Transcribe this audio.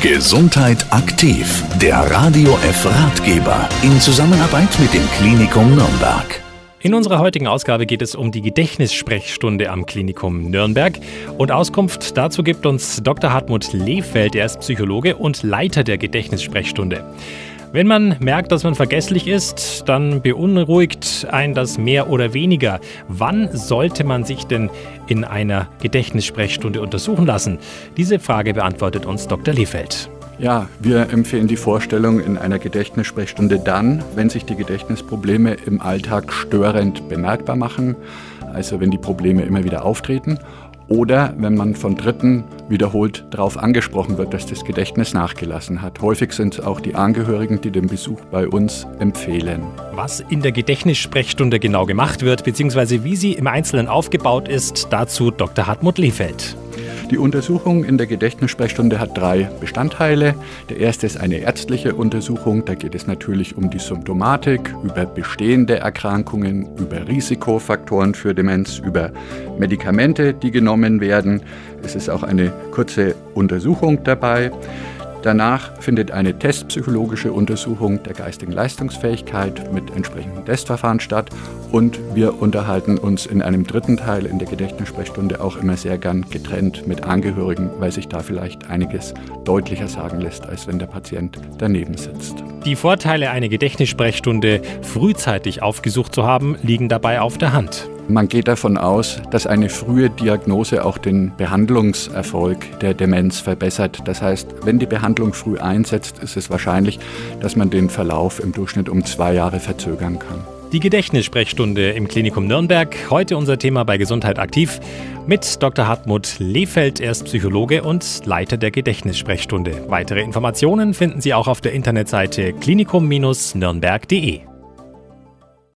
Gesundheit aktiv, der Radio F Ratgeber in Zusammenarbeit mit dem Klinikum Nürnberg. In unserer heutigen Ausgabe geht es um die Gedächtnissprechstunde am Klinikum Nürnberg. Und Auskunft dazu gibt uns Dr. Hartmut Lehfeld, er ist Psychologe und Leiter der Gedächtnissprechstunde. Wenn man merkt, dass man vergesslich ist, dann beunruhigt ein das mehr oder weniger. Wann sollte man sich denn in einer Gedächtnissprechstunde untersuchen lassen? Diese Frage beantwortet uns Dr. Lehfeld. Ja, wir empfehlen die Vorstellung in einer Gedächtnissprechstunde dann, wenn sich die Gedächtnisprobleme im Alltag störend bemerkbar machen, also wenn die Probleme immer wieder auftreten oder wenn man von Dritten wiederholt darauf angesprochen wird, dass das Gedächtnis nachgelassen hat. Häufig sind es auch die Angehörigen, die den Besuch bei uns empfehlen. Was in der Gedächtnissprechstunde genau gemacht wird, beziehungsweise wie sie im Einzelnen aufgebaut ist, dazu Dr. Hartmut Lehfeld. Die Untersuchung in der Gedächtnissprechstunde hat drei Bestandteile. Der erste ist eine ärztliche Untersuchung. Da geht es natürlich um die Symptomatik, über bestehende Erkrankungen, über Risikofaktoren für Demenz, über Medikamente, die genommen werden. Es ist auch eine kurze Untersuchung dabei. Danach findet eine testpsychologische Untersuchung der geistigen Leistungsfähigkeit mit entsprechenden Testverfahren statt und wir unterhalten uns in einem dritten Teil in der Gedächtnissprechstunde auch immer sehr gern getrennt mit Angehörigen, weil sich da vielleicht einiges deutlicher sagen lässt, als wenn der Patient daneben sitzt. Die Vorteile, eine Gedächtnissprechstunde frühzeitig aufgesucht zu haben, liegen dabei auf der Hand. Man geht davon aus, dass eine frühe Diagnose auch den Behandlungserfolg der Demenz verbessert. Das heißt, wenn die Behandlung früh einsetzt, ist es wahrscheinlich, dass man den Verlauf im Durchschnitt um zwei Jahre verzögern kann. Die Gedächtnissprechstunde im Klinikum Nürnberg. Heute unser Thema bei Gesundheit aktiv mit Dr. Hartmut Lehfeld. Er ist Psychologe und Leiter der Gedächtnissprechstunde. Weitere Informationen finden Sie auch auf der Internetseite klinikum-nürnberg.de.